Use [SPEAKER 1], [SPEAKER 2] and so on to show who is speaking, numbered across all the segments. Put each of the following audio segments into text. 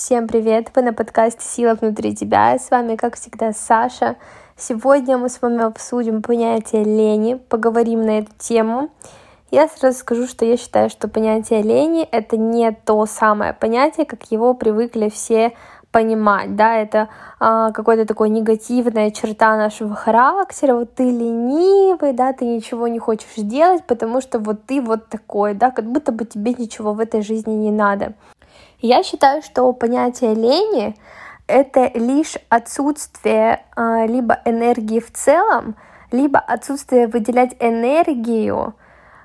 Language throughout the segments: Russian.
[SPEAKER 1] Всем привет! Вы на подкасте «Сила внутри тебя». с вами, как всегда, Саша. Сегодня мы с вами обсудим понятие лени, поговорим на эту тему. Я сразу скажу, что я считаю, что понятие лени — это не то самое понятие, как его привыкли все понимать, да, это а, какая-то такая негативная черта нашего характера, вот ты ленивый, да, ты ничего не хочешь делать, потому что вот ты вот такой, да, как будто бы тебе ничего в этой жизни не надо. Я считаю, что понятие лени — это лишь отсутствие э, либо энергии в целом, либо отсутствие выделять энергию,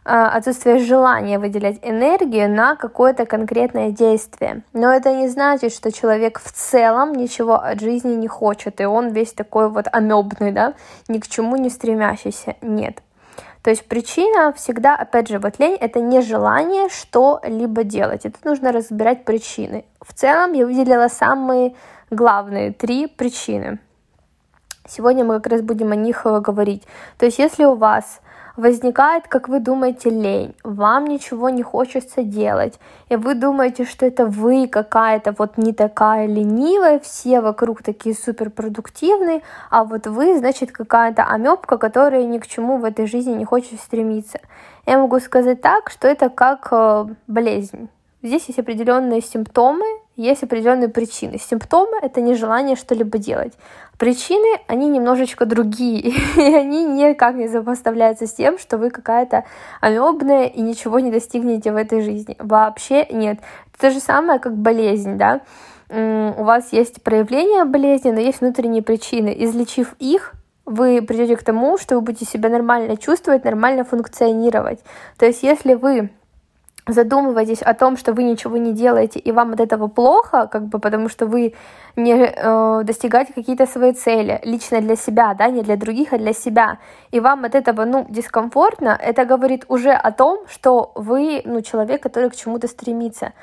[SPEAKER 1] э, отсутствие желания выделять энергию на какое-то конкретное действие. Но это не значит, что человек в целом ничего от жизни не хочет, и он весь такой вот амебный, да, ни к чему не стремящийся. Нет. То есть причина всегда, опять же, вот лень — это нежелание что-либо делать. И тут нужно разбирать причины. В целом я выделила самые главные три причины. Сегодня мы как раз будем о них э, говорить. То есть если у вас возникает, как вы думаете, лень, вам ничего не хочется делать, и вы думаете, что это вы какая-то вот не такая ленивая, все вокруг такие суперпродуктивные, а вот вы, значит, какая-то амебка, которая ни к чему в этой жизни не хочет стремиться. Я могу сказать так, что это как э, болезнь. Здесь есть определенные симптомы, есть определенные причины. Симптомы — это нежелание что-либо делать. Причины, они немножечко другие, и они никак не сопоставляются с тем, что вы какая-то амебная и ничего не достигнете в этой жизни. Вообще нет. Это то же самое, как болезнь, да. У вас есть проявление болезни, но есть внутренние причины. Излечив их, вы придете к тому, что вы будете себя нормально чувствовать, нормально функционировать. То есть, если вы задумываетесь о том, что вы ничего не делаете, и вам от этого плохо, как бы потому что вы не э, достигаете какие-то свои цели лично для себя, да, не для других, а для себя, и вам от этого, ну, дискомфортно, это говорит уже о том, что вы, ну, человек, который к чему-то стремится.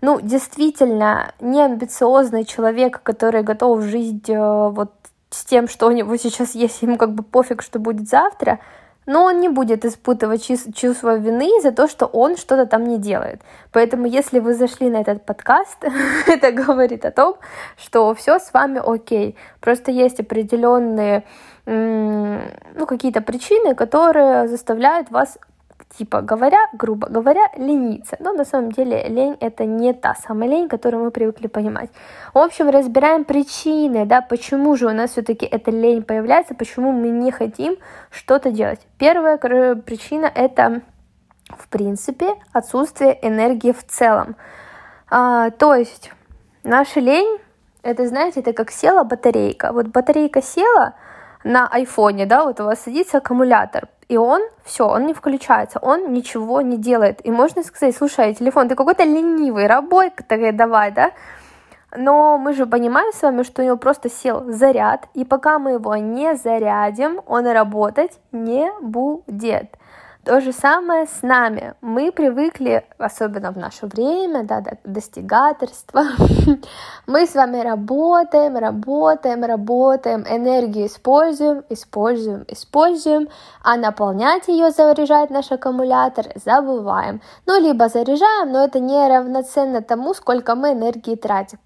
[SPEAKER 1] Ну, действительно, не амбициозный человек, который готов жить э, вот с тем, что у него сейчас есть, ему как бы пофиг, что будет завтра, но он не будет испытывать чувство вины за то, что он что-то там не делает. Поэтому, если вы зашли на этот подкаст, это говорит о том, что все с вами окей. Просто есть определенные ну, какие-то причины, которые заставляют вас типа говоря, грубо говоря, лениться. Но на самом деле лень это не та самая лень, которую мы привыкли понимать. В общем, разбираем причины, да, почему же у нас все-таки эта лень появляется, почему мы не хотим что-то делать. Первая причина это, в принципе, отсутствие энергии в целом. А, то есть наша лень, это, знаете, это как села батарейка. Вот батарейка села на айфоне, да, вот у вас садится аккумулятор, и он, все, он не включается, он ничего не делает. И можно сказать, слушай, телефон, ты какой-то ленивый, работай давай, да? Но мы же понимаем с вами, что у него просто сел заряд, и пока мы его не зарядим, он работать не будет. То же самое с нами. Мы привыкли, особенно в наше время, да, до достигаторства. Мы с вами работаем, работаем, работаем, энергию используем, используем, используем, а наполнять ее, заряжать наш аккумулятор забываем. Ну, либо заряжаем, но это не равноценно тому, сколько мы энергии тратим.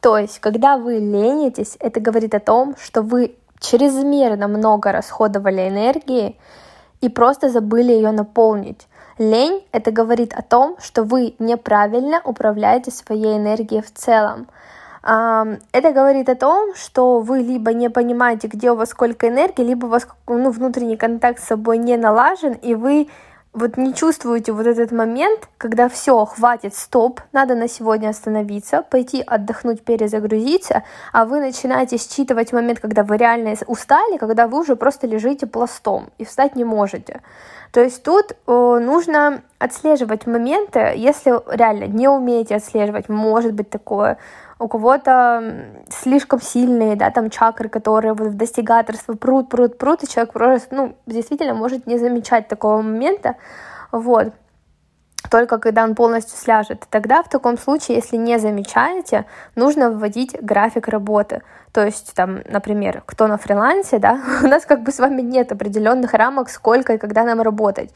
[SPEAKER 1] То есть, когда вы ленитесь, это говорит о том, что вы чрезмерно много расходовали энергии, и просто забыли ее наполнить. Лень — это говорит о том, что вы неправильно управляете своей энергией в целом. Это говорит о том, что вы либо не понимаете, где у вас сколько энергии, либо у вас ну, внутренний контакт с собой не налажен, и вы вот не чувствуете вот этот момент, когда все, хватит, стоп, надо на сегодня остановиться, пойти отдохнуть, перезагрузиться, а вы начинаете считывать момент, когда вы реально устали, когда вы уже просто лежите пластом и встать не можете. То есть тут э, нужно отслеживать моменты, если реально не умеете отслеживать, может быть такое, у кого-то слишком сильные, да, там чакры, которые вот в достигаторство прут, прут, прут, и человек просто, ну, действительно может не замечать такого момента, вот, только когда он полностью сляжет. Тогда в таком случае, если не замечаете, нужно вводить график работы. То есть, там, например, кто на фрилансе, да, у нас как бы с вами нет определенных рамок, сколько и когда нам работать.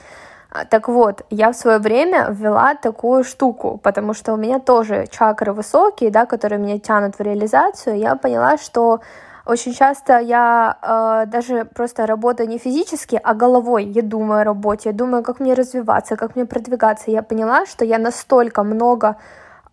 [SPEAKER 1] А, так вот, я в свое время ввела такую штуку, потому что у меня тоже чакры высокие, да, которые меня тянут в реализацию. Я поняла, что очень часто я э, даже просто работаю не физически, а головой. Я думаю о работе, я думаю, как мне развиваться, как мне продвигаться. Я поняла, что я настолько много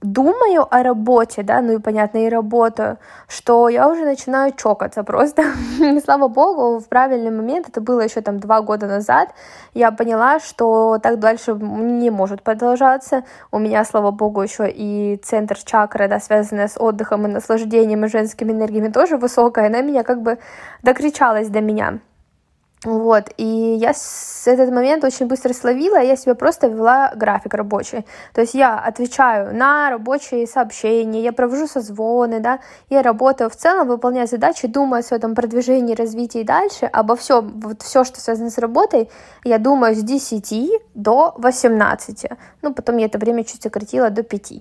[SPEAKER 1] думаю о работе, да, ну и понятно, и работаю, что я уже начинаю чокаться просто. Слава богу, в правильный момент, это было еще там два года назад, я поняла, что так дальше не может продолжаться. У меня, слава богу, еще и центр чакры, да, связанная с отдыхом и наслаждением и женскими энергиями тоже высокая, она меня как бы докричалась до меня. Вот, и я с этот момент очень быстро словила, я себе просто ввела график рабочий. То есть я отвечаю на рабочие сообщения, я провожу созвоны, да, я работаю в целом, выполняю задачи, думаю о своем продвижении, развитии дальше, обо всем, вот все, что связано с работой, я думаю с 10 до 18. Ну, потом я это время чуть сократила до 5.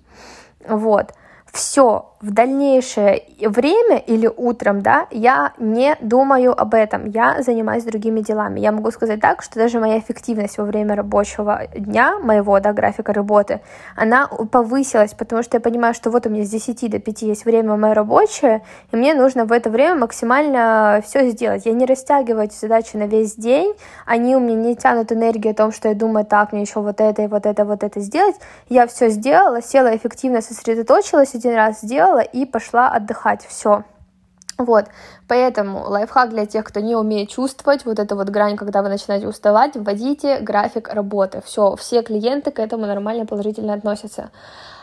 [SPEAKER 1] Вот все в дальнейшее время или утром, да, я не думаю об этом, я занимаюсь другими делами. Я могу сказать так, что даже моя эффективность во время рабочего дня, моего, да, графика работы, она повысилась, потому что я понимаю, что вот у меня с 10 до 5 есть время мое рабочее, и мне нужно в это время максимально все сделать. Я не растягиваю эти задачи на весь день, они у меня не тянут энергию о том, что я думаю, так, мне еще вот это и вот это, вот это сделать. Я все сделала, села эффективно, сосредоточилась один раз, сделала, и пошла отдыхать. Все. Вот, поэтому лайфхак для тех, кто не умеет чувствовать вот эту вот грань, когда вы начинаете уставать, вводите график работы. Все, все клиенты к этому нормально положительно относятся.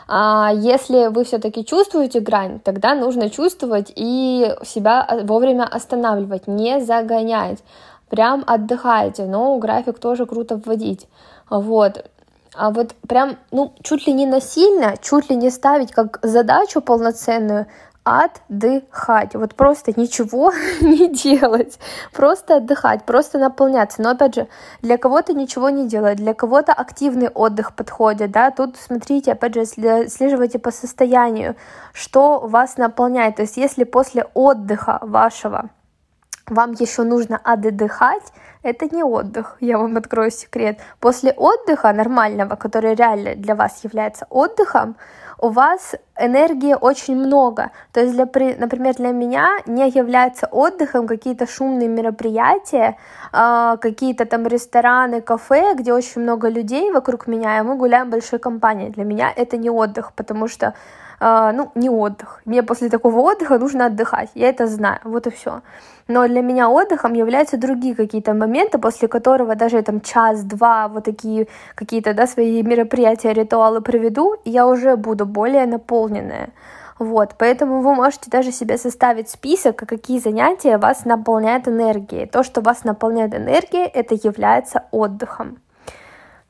[SPEAKER 1] А если вы все-таки чувствуете грань, тогда нужно чувствовать и себя вовремя останавливать, не загонять. Прям отдыхайте, но график тоже круто вводить. Вот а вот прям, ну, чуть ли не насильно, чуть ли не ставить как задачу полноценную, отдыхать, вот просто ничего не делать, просто отдыхать, просто наполняться. Но опять же, для кого-то ничего не делать, для кого-то активный отдых подходит, да, тут смотрите, опять же, слеживайте по состоянию, что вас наполняет, то есть если после отдыха вашего вам еще нужно отдыхать, это не отдых, я вам открою секрет. После отдыха нормального, который реально для вас является отдыхом, у вас энергии очень много. То есть, для, например, для меня не является отдыхом какие-то шумные мероприятия, а, какие-то там рестораны, кафе, где очень много людей вокруг меня, и мы гуляем большой компанией. Для меня это не отдых, потому что ну, не отдых. Мне после такого отдыха нужно отдыхать, я это знаю, вот и все. Но для меня отдыхом являются другие какие-то моменты, после которого даже там час-два вот такие какие-то, да, свои мероприятия, ритуалы проведу, и я уже буду более наполненная. Вот, поэтому вы можете даже себе составить список, какие занятия вас наполняют энергией. То, что вас наполняет энергией, это является отдыхом.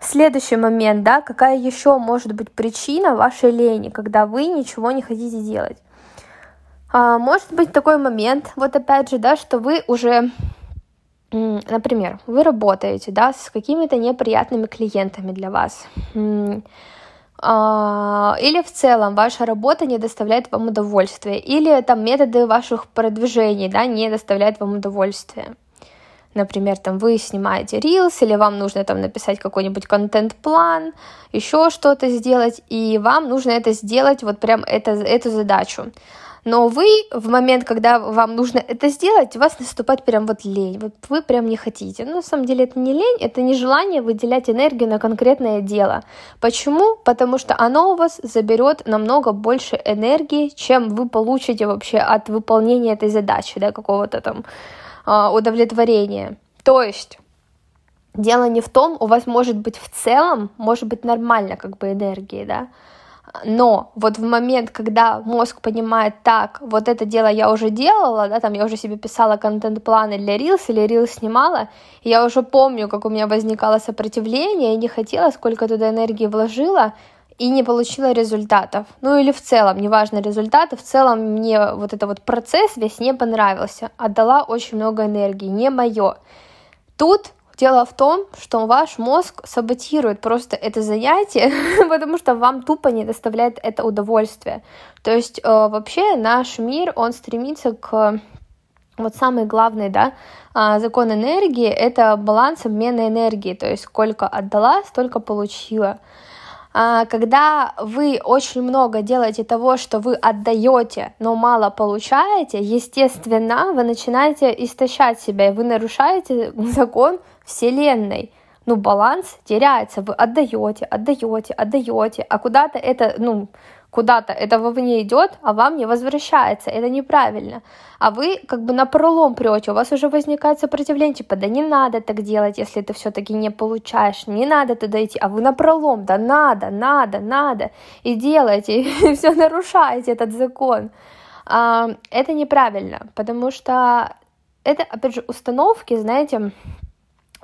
[SPEAKER 1] Следующий момент, да, какая еще может быть причина вашей лени, когда вы ничего не хотите делать. А, может быть такой момент, вот опять же, да, что вы уже, например, вы работаете, да, с какими-то неприятными клиентами для вас, а, или в целом ваша работа не доставляет вам удовольствия, или там методы ваших продвижений, да, не доставляют вам удовольствия. Например, там вы снимаете Reels, или вам нужно там написать какой-нибудь контент-план, еще что-то сделать, и вам нужно это сделать, вот прям это, эту задачу. Но вы в момент, когда вам нужно это сделать, у вас наступает прям вот лень, вот вы прям не хотите. Но на самом деле это не лень, это не желание выделять энергию на конкретное дело. Почему? Потому что оно у вас заберет намного больше энергии, чем вы получите вообще от выполнения этой задачи, да, какого-то там удовлетворение. То есть дело не в том, у вас может быть в целом, может быть нормально как бы энергии, да, но вот в момент, когда мозг понимает, так, вот это дело я уже делала, да, там я уже себе писала контент-планы для Reels или Reels снимала, и я уже помню, как у меня возникало сопротивление, и не хотела, сколько туда энергии вложила, и не получила результатов. Ну или в целом, неважно результаты, в целом мне вот этот вот процесс весь не понравился. Отдала очень много энергии, не мое. Тут Дело в том, что ваш мозг саботирует просто это занятие, потому что вам тупо не доставляет это удовольствие. То есть э, вообще наш мир, он стремится к вот самый главный, да, а, закон энергии — это баланс обмена энергии, то есть сколько отдала, столько получила. А, когда вы очень много делаете того, что вы отдаете, но мало получаете, естественно, вы начинаете истощать себя, и вы нарушаете закон Вселенной. Ну, баланс теряется, вы отдаете, отдаете, отдаете, а куда-то это, ну, куда-то это вовне идет, а вам не возвращается. Это неправильно. А вы как бы на пролом прете, у вас уже возникает сопротивление, типа, да не надо так делать, если ты все-таки не получаешь, не надо туда идти, а вы на пролом, да надо, надо, надо, и делаете, и все нарушаете этот закон. А, это неправильно, потому что это, опять же, установки, знаете,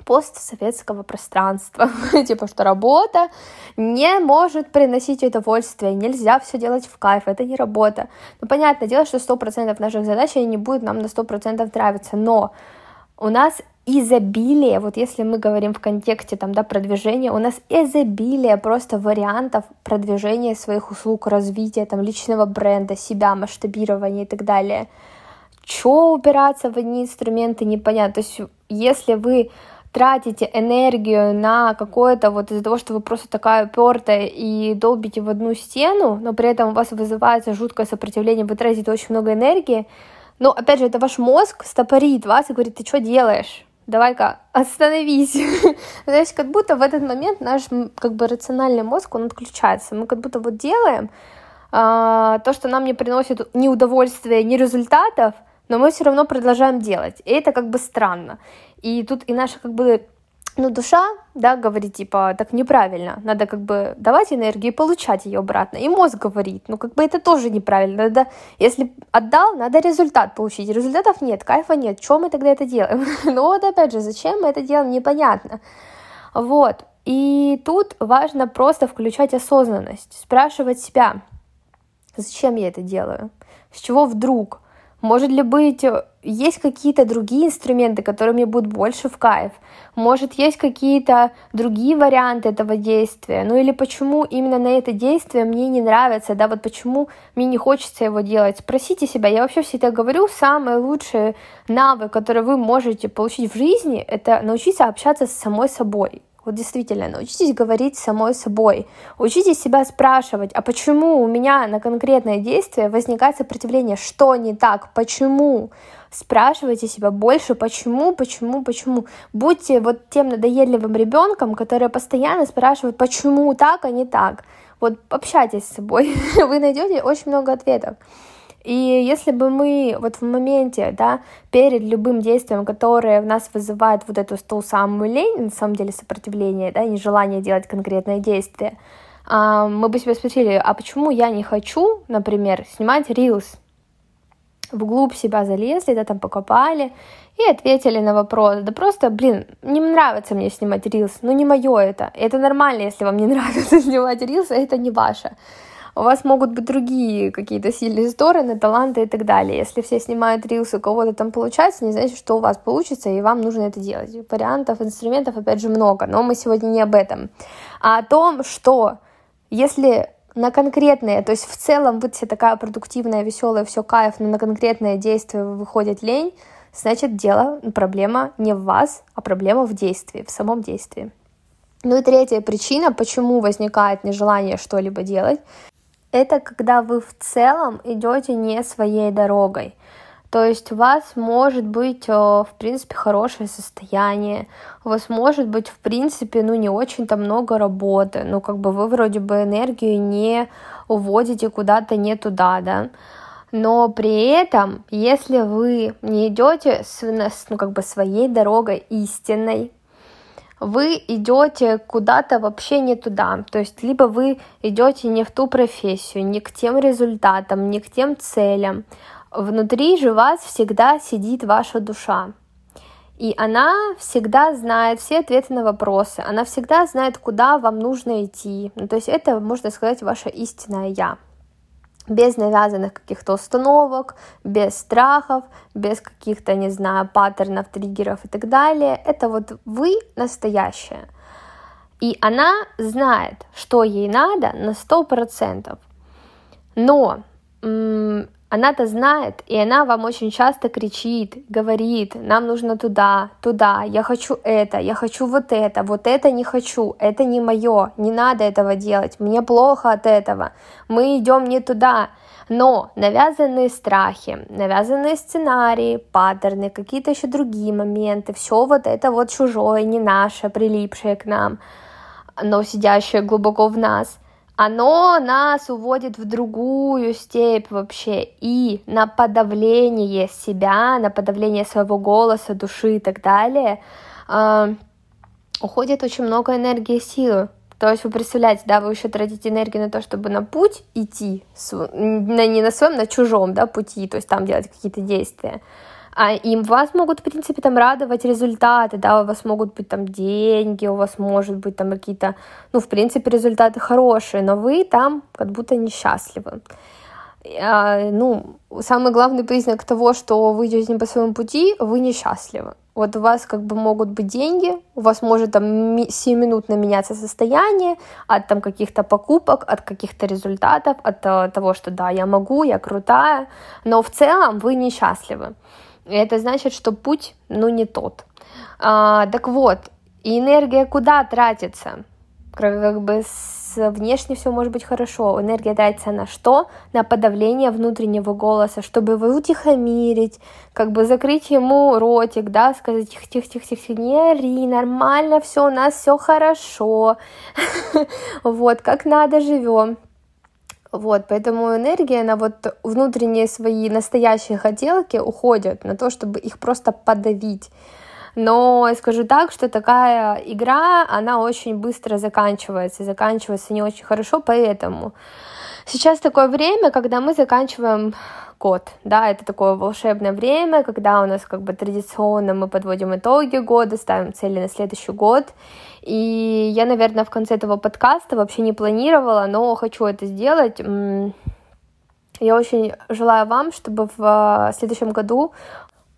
[SPEAKER 1] постсоветского пространства. типа, что работа не может приносить удовольствие, нельзя все делать в кайф, это не работа. Ну, понятное дело, что 100% наших задач они не будут нам на 100% нравиться, но у нас изобилие, вот если мы говорим в контексте там, да, продвижения, у нас изобилие просто вариантов продвижения своих услуг, развития там, личного бренда, себя, масштабирования и так далее. Чё упираться в одни инструменты, непонятно. То есть, если вы тратите энергию на какое-то вот из-за того, что вы просто такая упертая и долбите в одну стену, но при этом у вас вызывается жуткое сопротивление, вы тратите очень много энергии, но опять же, это ваш мозг стопорит вас и говорит, ты что делаешь? Давай-ка остановись. Есть как будто в этот момент наш как бы рациональный мозг, он отключается. Мы как будто вот делаем а, то, что нам не приносит ни удовольствия, ни результатов, но мы все равно продолжаем делать. И это как бы странно. И тут и наша как бы ну, душа, да, говорит, типа, так неправильно, надо как бы давать энергию и получать ее обратно. И мозг говорит, ну, как бы это тоже неправильно, надо, если отдал, надо результат получить. Результатов нет, кайфа нет, чем мы тогда это делаем? ну, вот опять же, зачем мы это делаем, непонятно. Вот, и тут важно просто включать осознанность, спрашивать себя, зачем я это делаю, с чего вдруг, может ли быть, э, есть какие-то другие инструменты, которые мне будут больше в кайф? Может, есть какие-то другие варианты этого действия? Ну или почему именно на это действие мне не нравится, да, вот почему мне не хочется его делать? Спросите себя, я вообще всегда говорю, самый лучший навык, который вы можете получить в жизни, это научиться общаться с самой собой. Вот действительно, научитесь говорить самой собой. Учитесь себя спрашивать, а почему у меня на конкретное действие возникает сопротивление? Что не так? Почему? Спрашивайте себя больше, почему, почему, почему. Будьте вот тем надоедливым ребенком, который постоянно спрашивает, почему так, а не так. Вот общайтесь с собой, вы найдете очень много ответов. И если бы мы вот в моменте, да, перед любым действием, которое в нас вызывает вот эту ту самую лень, на самом деле сопротивление, да, нежелание делать конкретное действие, а, мы бы себя спросили, а почему я не хочу, например, снимать рилс? Вглубь себя залезли, да, там покопали и ответили на вопрос. Да просто, блин, не нравится мне снимать рилс, ну не мое это. Это нормально, если вам не нравится снимать рилс, а это не ваше у вас могут быть другие какие-то сильные стороны, таланты и так далее. Если все снимают рилсы, у кого-то там получается, не значит, что у вас получится, и вам нужно это делать. Вариантов, инструментов, опять же, много, но мы сегодня не об этом, а о том, что если на конкретное, то есть в целом вы все такая продуктивная, веселая, все кайф, но на конкретное действие выходит лень, значит дело, проблема не в вас, а проблема в действии, в самом действии. Ну и третья причина, почему возникает нежелание что-либо делать, это когда вы в целом идете не своей дорогой. То есть у вас может быть, э, в принципе, хорошее состояние, у вас может быть, в принципе, ну, не очень-то много работы, ну, как бы вы вроде бы энергию не уводите куда-то не туда, да, но при этом, если вы не идете с, ну, как бы своей дорогой истинной, вы идете куда-то вообще не туда. То есть либо вы идете не в ту профессию, не к тем результатам, не к тем целям. Внутри же вас всегда сидит ваша душа. И она всегда знает все ответы на вопросы, она всегда знает, куда вам нужно идти. Ну, то есть это, можно сказать, ваше истинное я без навязанных каких-то установок, без страхов, без каких-то, не знаю, паттернов, триггеров и так далее. Это вот вы настоящая. И она знает, что ей надо на 100%. Но она-то знает, и она вам очень часто кричит, говорит, нам нужно туда, туда, я хочу это, я хочу вот это, вот это не хочу, это не мое, не надо этого делать, мне плохо от этого, мы идем не туда. Но навязанные страхи, навязанные сценарии, паттерны, какие-то еще другие моменты, все вот это вот чужое, не наше, прилипшее к нам, но сидящее глубоко в нас – оно нас уводит в другую степь вообще и на подавление себя, на подавление своего голоса, души и так далее э, уходит очень много энергии и силы. То есть вы представляете, да, вы еще тратите энергию на то, чтобы на путь идти, на, не на своем, на чужом, да, пути, то есть там делать какие-то действия а им вас могут, в принципе, там радовать результаты, да, у вас могут быть там деньги, у вас может быть там какие-то, ну, в принципе, результаты хорошие, но вы там как будто несчастливы. А, ну, самый главный признак того, что вы идете не по своему пути, вы несчастливы. Вот у вас как бы могут быть деньги, у вас может там сиюминутно меняться состояние от там каких-то покупок, от каких-то результатов, от uh, того, что да, я могу, я крутая, но в целом вы несчастливы. Это значит, что путь, ну, не тот. А, так вот, и энергия куда тратится? Как бы с внешне все может быть хорошо. Энергия тратится на что? На подавление внутреннего голоса, чтобы его утихомирить, как бы закрыть ему ротик, да, сказать тихо, тихо, тихо, тихо, не ори, нормально все, у нас все хорошо, вот, как надо живем. Вот, поэтому энергия на вот внутренние свои настоящие хотелки уходит на то, чтобы их просто подавить. Но скажу так, что такая игра, она очень быстро заканчивается, заканчивается не очень хорошо, поэтому сейчас такое время, когда мы заканчиваем год, да, это такое волшебное время, когда у нас как бы традиционно мы подводим итоги года, ставим цели на следующий год, и я, наверное, в конце этого подкаста вообще не планировала, но хочу это сделать. Я очень желаю вам, чтобы в следующем году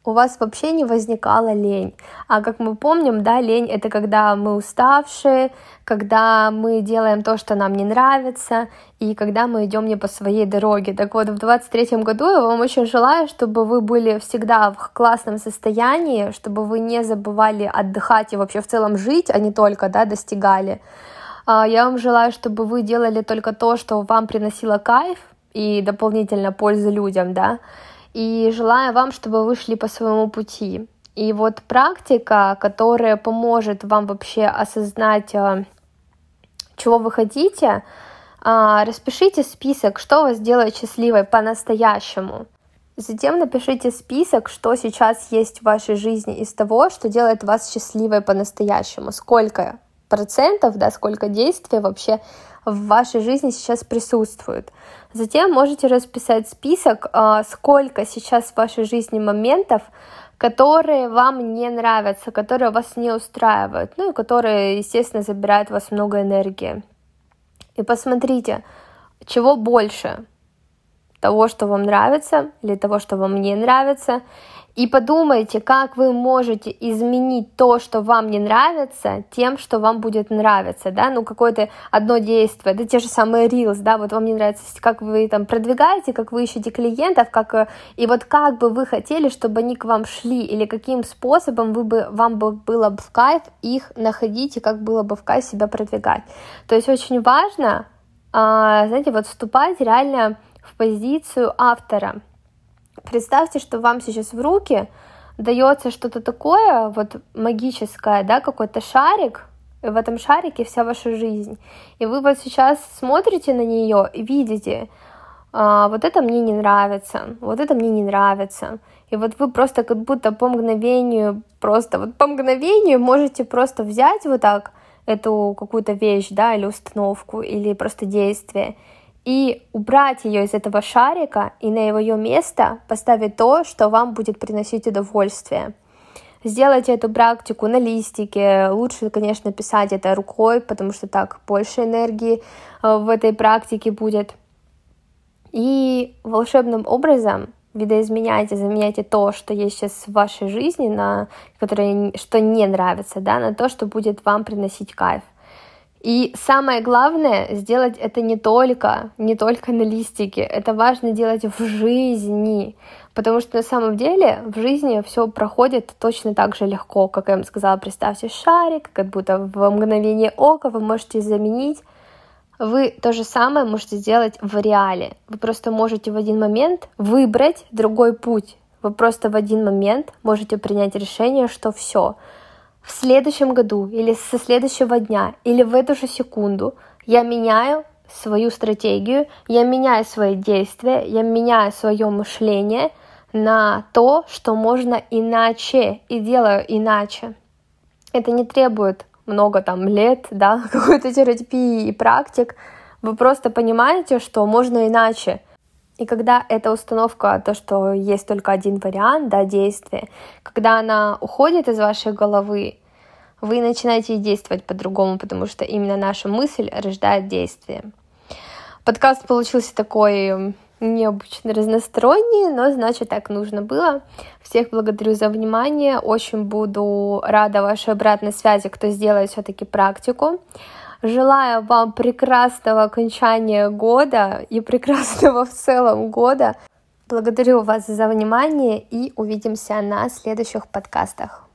[SPEAKER 1] у вас вообще не возникала лень. А как мы помним, да, лень это когда мы уставшие, когда мы делаем то, что нам не нравится, и когда мы идем не по своей дороге. Так вот, в 23 году я вам очень желаю, чтобы вы были всегда в классном состоянии, чтобы вы не забывали отдыхать и вообще в целом жить, а не только, да, достигали. А, я вам желаю, чтобы вы делали только то, что вам приносило кайф и дополнительно пользу людям, да, и желаю вам, чтобы вы шли по своему пути. И вот практика, которая поможет вам вообще осознать, э, чего вы хотите, а, распишите список, что вас делает счастливой по-настоящему. Затем напишите список, что сейчас есть в вашей жизни из того, что делает вас счастливой по-настоящему. Сколько процентов, да, сколько действий вообще в вашей жизни сейчас присутствует. Затем можете расписать список, а, сколько сейчас в вашей жизни моментов, которые вам не нравятся, которые вас не устраивают, ну и которые, естественно, забирают у вас много энергии. И посмотрите, чего больше, того, что вам нравится, или того, что вам не нравится, и подумайте, как вы можете изменить то, что вам не нравится, тем, что вам будет нравиться, да, ну какое-то одно действие, да, те же самые Reels, да, вот вам не нравится, как вы там продвигаете, как вы ищете клиентов, как, э, и вот как бы вы хотели, чтобы они к вам шли, или каким способом вы бы, вам бы было бы в кайф их находить, и как было бы в кайф себя продвигать. То есть очень важно, а, знаете, вот вступать реально в позицию автора, Представьте, что вам сейчас в руки дается что-то такое, вот магическое, да, какой-то шарик, и в этом шарике вся ваша жизнь. И вы вот сейчас смотрите на нее и видите, а, вот это мне не нравится, вот это мне не нравится. И вот вы просто как будто по мгновению, просто вот по мгновению можете просто взять вот так эту какую-то вещь, да, или установку, или просто действие, и убрать ее из этого шарика и на его место поставить то, что вам будет приносить удовольствие. Сделайте эту практику на листике. Лучше, конечно, писать это рукой, потому что так больше энергии э, в этой практике будет. И волшебным образом видоизменяйте, заменяйте то, что есть сейчас в вашей жизни, на которое, что не нравится, да, на то, что будет вам приносить кайф. И самое главное, сделать это не только, не только на листике, это важно делать в жизни, потому что на самом деле в жизни все проходит точно так же легко, как я вам сказала, представьте шарик, как будто в мгновение ока вы можете заменить. Вы то же самое можете сделать в реале. Вы просто можете в один момент выбрать другой путь. Вы просто в один момент можете принять решение, что все, в следующем году или со следующего дня или в эту же секунду я меняю свою стратегию, я меняю свои действия, я меняю свое мышление на то, что можно иначе и делаю иначе. Это не требует много там лет, да, какой-то терапии и практик, вы просто понимаете, что можно иначе. И когда эта установка, то, что есть только один вариант да, действия, когда она уходит из вашей головы, вы начинаете действовать по-другому, потому что именно наша мысль рождает действие. Подкаст получился такой необычно разносторонние, но значит так нужно было. Всех благодарю за внимание. Очень буду рада вашей обратной связи, кто сделает все-таки практику. Желаю вам прекрасного окончания года и прекрасного в целом года. Благодарю вас за внимание и увидимся на следующих подкастах.